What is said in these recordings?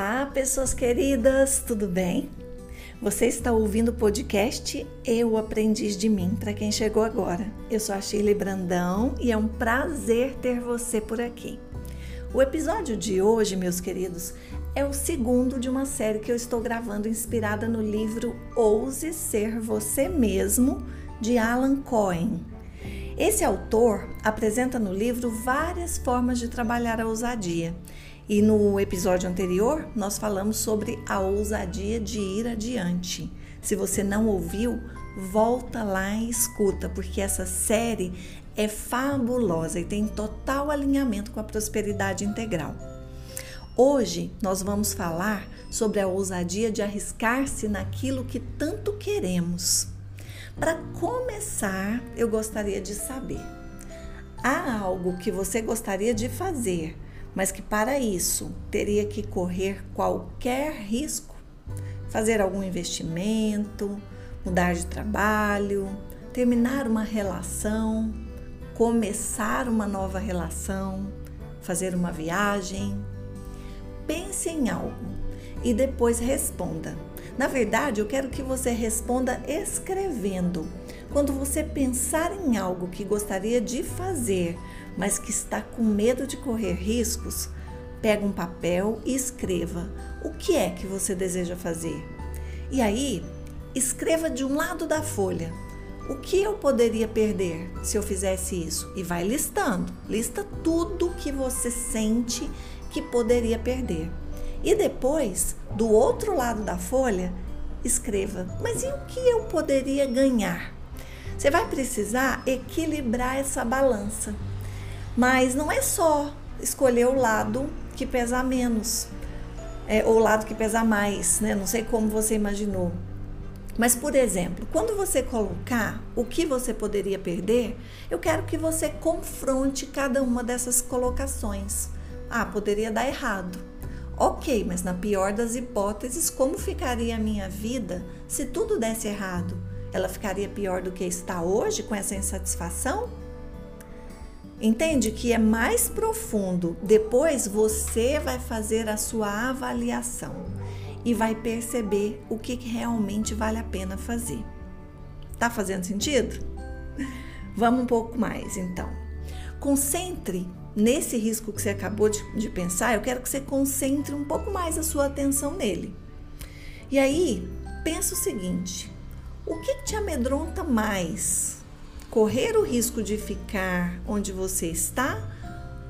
Olá, pessoas queridas, tudo bem? Você está ouvindo o podcast Eu Aprendiz de Mim, para quem chegou agora. Eu sou a Shirley Brandão e é um prazer ter você por aqui. O episódio de hoje, meus queridos, é o segundo de uma série que eu estou gravando inspirada no livro Ouse Ser Você Mesmo, de Alan Cohen. Esse autor apresenta no livro várias formas de trabalhar a ousadia e no episódio anterior, nós falamos sobre a ousadia de ir adiante. Se você não ouviu, volta lá e escuta, porque essa série é fabulosa e tem total alinhamento com a prosperidade integral. Hoje nós vamos falar sobre a ousadia de arriscar-se naquilo que tanto queremos. Para começar, eu gostaria de saber: há algo que você gostaria de fazer? Mas que para isso teria que correr qualquer risco, fazer algum investimento, mudar de trabalho, terminar uma relação, começar uma nova relação, fazer uma viagem. Pense em algo e depois responda. Na verdade, eu quero que você responda escrevendo. Quando você pensar em algo que gostaria de fazer, mas que está com medo de correr riscos, pega um papel e escreva o que é que você deseja fazer. E aí, escreva de um lado da folha o que eu poderia perder se eu fizesse isso e vai listando. Lista tudo que você sente que poderia perder. E depois, do outro lado da folha, escreva: mas e o que eu poderia ganhar? Você vai precisar equilibrar essa balança. Mas não é só escolher o lado que pesa menos, é, ou o lado que pesa mais, né? Não sei como você imaginou. Mas, por exemplo, quando você colocar o que você poderia perder, eu quero que você confronte cada uma dessas colocações. Ah, poderia dar errado. Ok, mas na pior das hipóteses, como ficaria a minha vida se tudo desse errado? Ela ficaria pior do que está hoje com essa insatisfação? Entende que é mais profundo. Depois você vai fazer a sua avaliação e vai perceber o que realmente vale a pena fazer. Tá fazendo sentido? Vamos um pouco mais então. Concentre nesse risco que você acabou de, de pensar, eu quero que você concentre um pouco mais a sua atenção nele. E aí, pensa o seguinte: o que te amedronta mais? Correr o risco de ficar onde você está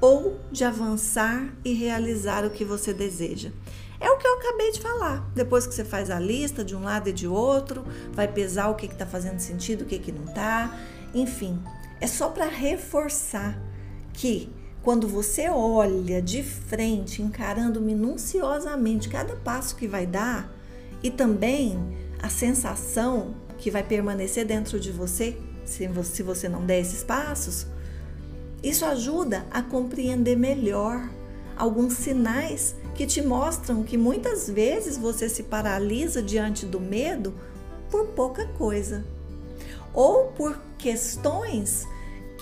ou de avançar e realizar o que você deseja. É o que eu acabei de falar. Depois que você faz a lista de um lado e de outro, vai pesar o que está fazendo sentido, o que, que não está. Enfim, é só para reforçar que quando você olha de frente, encarando minuciosamente cada passo que vai dar e também a sensação que vai permanecer dentro de você se você não der esses passos, isso ajuda a compreender melhor alguns sinais que te mostram que muitas vezes você se paralisa diante do medo por pouca coisa ou por questões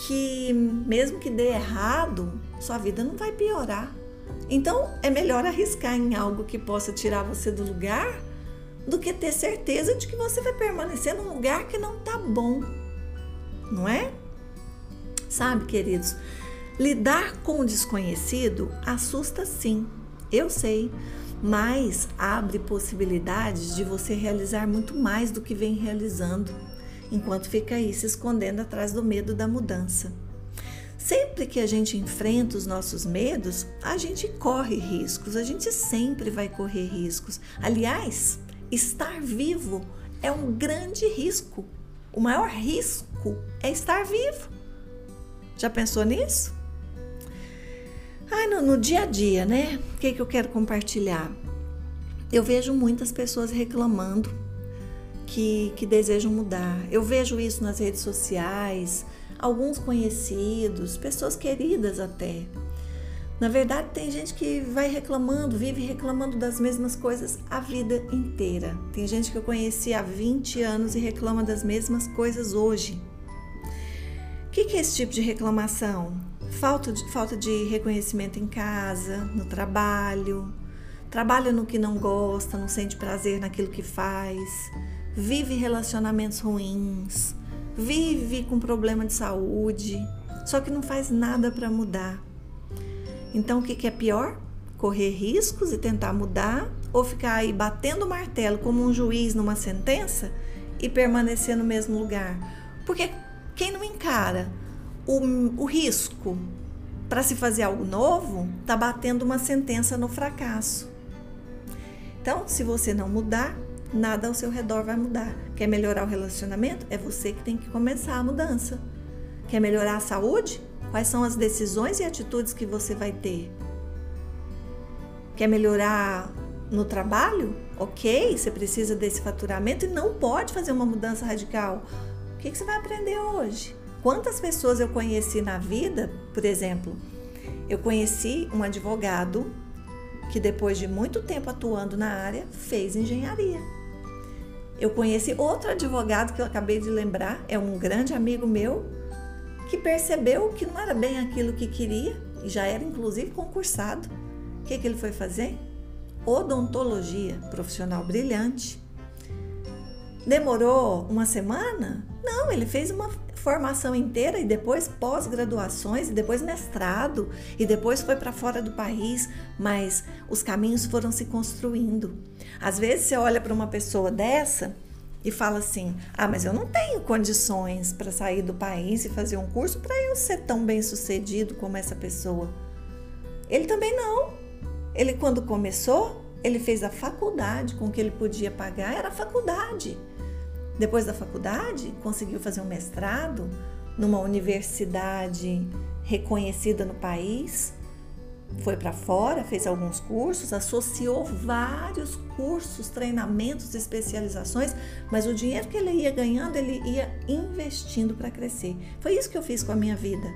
que, mesmo que dê errado, sua vida não vai piorar. Então é melhor arriscar em algo que possa tirar você do lugar do que ter certeza de que você vai permanecer num lugar que não tá bom não é? Sabe, queridos, lidar com o desconhecido assusta sim, eu sei, mas abre possibilidades de você realizar muito mais do que vem realizando, enquanto fica aí se escondendo atrás do medo da mudança. Sempre que a gente enfrenta os nossos medos, a gente corre riscos, a gente sempre vai correr riscos. Aliás, estar vivo é um grande risco. O maior risco é estar vivo. Já pensou nisso? Ai, no, no dia a dia, né? O que, que eu quero compartilhar? Eu vejo muitas pessoas reclamando que, que desejam mudar. Eu vejo isso nas redes sociais, alguns conhecidos, pessoas queridas até. Na verdade, tem gente que vai reclamando, vive reclamando das mesmas coisas a vida inteira. Tem gente que eu conheci há 20 anos e reclama das mesmas coisas hoje que, que é esse tipo de reclamação? Falta de, falta de reconhecimento em casa, no trabalho, trabalha no que não gosta, não sente prazer naquilo que faz, vive relacionamentos ruins, vive com problema de saúde, só que não faz nada para mudar. Então, o que, que é pior? Correr riscos e tentar mudar ou ficar aí batendo o martelo como um juiz numa sentença e permanecer no mesmo lugar? Porque quem não encara o, o risco para se fazer algo novo, está batendo uma sentença no fracasso. Então, se você não mudar, nada ao seu redor vai mudar. Quer melhorar o relacionamento? É você que tem que começar a mudança. Quer melhorar a saúde? Quais são as decisões e atitudes que você vai ter? Quer melhorar no trabalho? Ok, você precisa desse faturamento e não pode fazer uma mudança radical. O que, você vai aprender hoje? Quantas pessoas eu conheci na vida, por exemplo, eu conheci um advogado que depois de muito tempo atuando na área fez engenharia. Eu conheci outro advogado que eu acabei de lembrar, é um grande amigo meu, que percebeu que não era bem aquilo que queria e já era inclusive concursado. O que, que ele foi fazer? Odontologia, profissional brilhante. Demorou uma semana? Não, ele fez uma formação inteira e depois pós-graduações e depois mestrado e depois foi para fora do país, mas os caminhos foram se construindo. Às vezes você olha para uma pessoa dessa e fala assim: "Ah, mas eu não tenho condições para sair do país e fazer um curso para eu ser tão bem-sucedido como essa pessoa". Ele também não. Ele quando começou, ele fez a faculdade com o que ele podia pagar, era a faculdade. Depois da faculdade, conseguiu fazer um mestrado numa universidade reconhecida no país. Foi para fora, fez alguns cursos, associou vários cursos, treinamentos, especializações, mas o dinheiro que ele ia ganhando, ele ia investindo para crescer. Foi isso que eu fiz com a minha vida.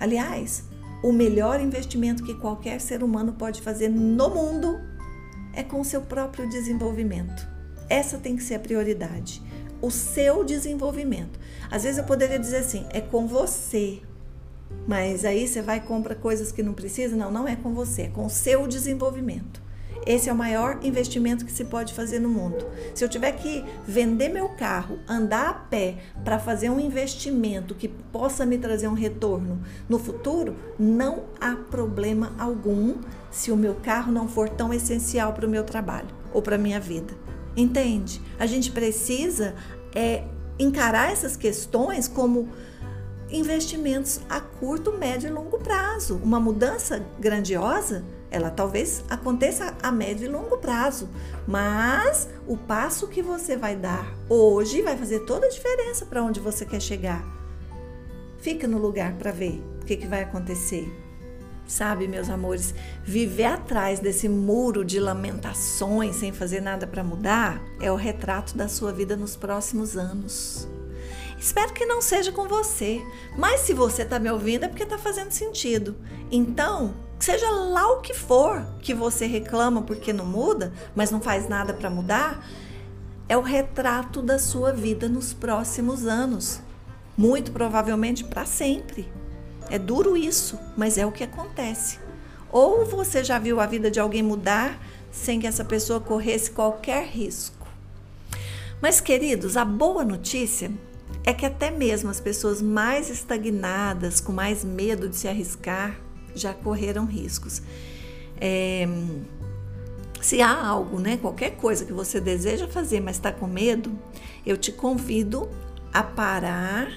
Aliás, o melhor investimento que qualquer ser humano pode fazer no mundo é com o seu próprio desenvolvimento. Essa tem que ser a prioridade o seu desenvolvimento. Às vezes eu poderia dizer assim, é com você. Mas aí você vai e compra coisas que não precisa? Não, não é com você, é com o seu desenvolvimento. Esse é o maior investimento que se pode fazer no mundo. Se eu tiver que vender meu carro, andar a pé para fazer um investimento que possa me trazer um retorno no futuro, não há problema algum se o meu carro não for tão essencial para o meu trabalho ou para a minha vida. Entende? A gente precisa é, encarar essas questões como investimentos a curto, médio e longo prazo. Uma mudança grandiosa, ela talvez aconteça a médio e longo prazo, mas o passo que você vai dar hoje vai fazer toda a diferença para onde você quer chegar. Fica no lugar para ver o que, que vai acontecer. Sabe, meus amores, viver atrás desse muro de lamentações sem fazer nada para mudar é o retrato da sua vida nos próximos anos. Espero que não seja com você, mas se você está me ouvindo é porque está fazendo sentido. Então, seja lá o que for que você reclama porque não muda, mas não faz nada para mudar, é o retrato da sua vida nos próximos anos. Muito provavelmente para sempre. É duro isso, mas é o que acontece. Ou você já viu a vida de alguém mudar sem que essa pessoa corresse qualquer risco. Mas, queridos, a boa notícia é que até mesmo as pessoas mais estagnadas, com mais medo de se arriscar, já correram riscos. É, se há algo, né, qualquer coisa que você deseja fazer, mas está com medo, eu te convido a parar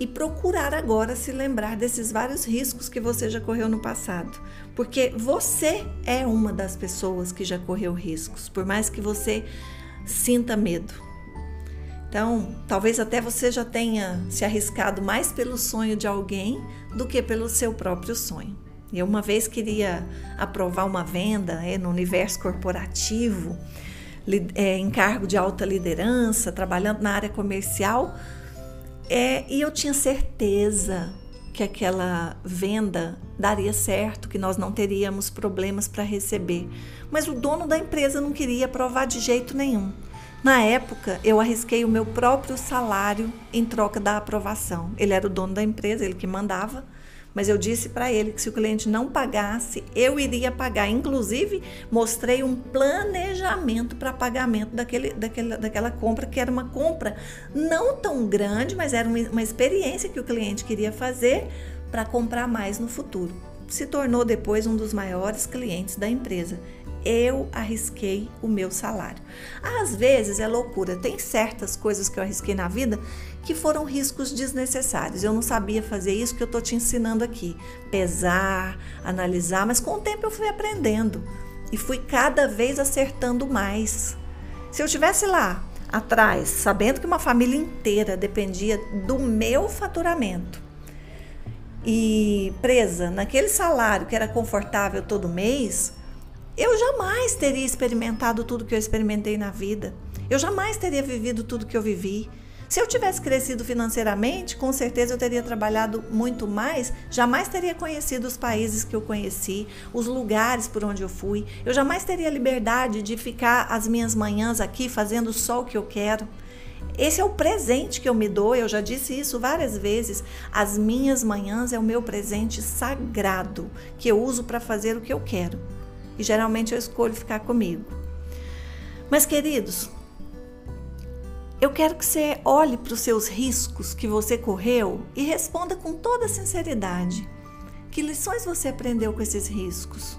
e procurar agora se lembrar desses vários riscos que você já correu no passado, porque você é uma das pessoas que já correu riscos, por mais que você sinta medo. Então, talvez até você já tenha se arriscado mais pelo sonho de alguém do que pelo seu próprio sonho. Eu uma vez queria aprovar uma venda é, no universo corporativo, é, em cargo de alta liderança, trabalhando na área comercial é, e eu tinha certeza que aquela venda daria certo, que nós não teríamos problemas para receber. Mas o dono da empresa não queria aprovar de jeito nenhum. Na época, eu arrisquei o meu próprio salário em troca da aprovação. Ele era o dono da empresa, ele que mandava, Mas eu disse para ele que se o cliente não pagasse, eu iria pagar. Inclusive, mostrei um planejamento para pagamento daquele, daquela, daquela compra, que era uma compra não tão grande, mas era uma, uma experiência que o cliente queria fazer para comprar mais no futuro. Se tornou depois um dos maiores clientes da empresa eu arrisquei o meu salário. Às vezes é loucura, tem certas coisas que eu arrisquei na vida que foram riscos desnecessários. Eu não sabia fazer isso que eu estou te ensinando aqui. Pesar, analisar, mas com o tempo eu fui aprendendo e fui cada vez acertando mais. Se eu tivesse lá atrás, sabendo que uma família inteira dependia do meu faturamento e presa naquele salário que era confortável todo mês, eu jamais teria experimentado tudo que eu experimentei na vida. Eu jamais teria vivido tudo que eu vivi. Se eu tivesse crescido financeiramente, com certeza eu teria trabalhado muito mais, jamais teria conhecido os países que eu conheci, os lugares por onde eu fui. Eu jamais teria liberdade de ficar as minhas manhãs aqui fazendo só o que eu quero. Esse é o presente que eu me dou, eu já disse isso várias vezes. As minhas manhãs é o meu presente sagrado que eu uso para fazer o que eu quero. E geralmente eu escolho ficar comigo. Mas, queridos, eu quero que você olhe para os seus riscos que você correu e responda com toda sinceridade. Que lições você aprendeu com esses riscos?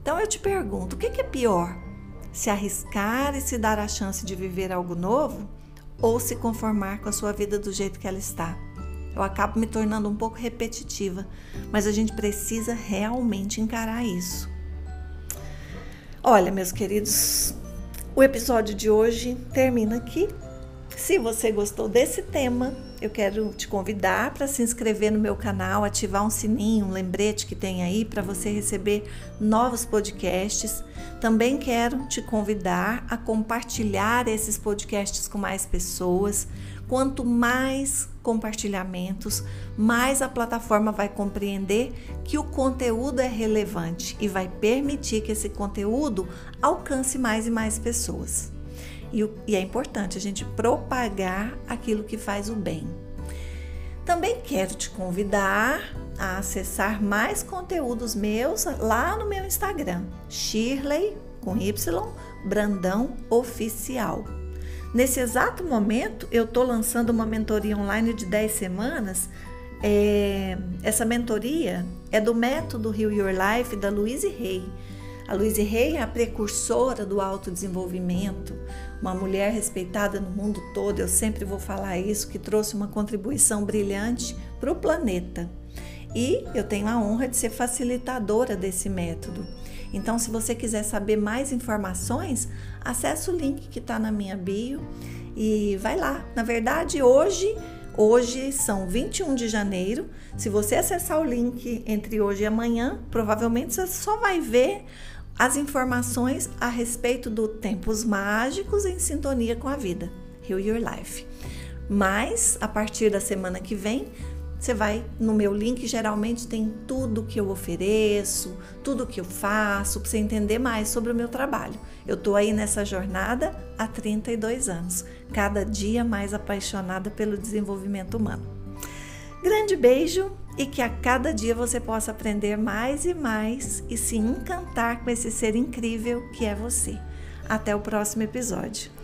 Então eu te pergunto: o que é pior? Se arriscar e se dar a chance de viver algo novo ou se conformar com a sua vida do jeito que ela está? Eu acabo me tornando um pouco repetitiva, mas a gente precisa realmente encarar isso. Olha, meus queridos, o episódio de hoje termina aqui. Se você gostou desse tema, eu quero te convidar para se inscrever no meu canal, ativar um sininho, um lembrete que tem aí para você receber novos podcasts. Também quero te convidar a compartilhar esses podcasts com mais pessoas. Quanto mais compartilhamentos, mais a plataforma vai compreender que o conteúdo é relevante e vai permitir que esse conteúdo alcance mais e mais pessoas. E, e é importante a gente propagar aquilo que faz o bem. Também quero te convidar a acessar mais conteúdos meus lá no meu Instagram, Shirley com Y Brandão Oficial. Nesse exato momento, eu estou lançando uma mentoria online de 10 semanas. É, essa mentoria é do método Heal Your Life da Louise Hay. A Louise Hay é a precursora do autodesenvolvimento, uma mulher respeitada no mundo todo. Eu sempre vou falar isso, que trouxe uma contribuição brilhante para o planeta. E eu tenho a honra de ser facilitadora desse método. Então, se você quiser saber mais informações, acesse o link que está na minha bio e vai lá. Na verdade, hoje, hoje são 21 de janeiro. Se você acessar o link entre hoje e amanhã, provavelmente você só vai ver as informações a respeito do Tempos Mágicos em Sintonia com a Vida, Heal Your Life. Mas a partir da semana que vem, você vai no meu link, geralmente tem tudo que eu ofereço, tudo que eu faço, para você entender mais sobre o meu trabalho. Eu estou aí nessa jornada há 32 anos, cada dia mais apaixonada pelo desenvolvimento humano. Grande beijo e que a cada dia você possa aprender mais e mais e se encantar com esse ser incrível que é você. Até o próximo episódio.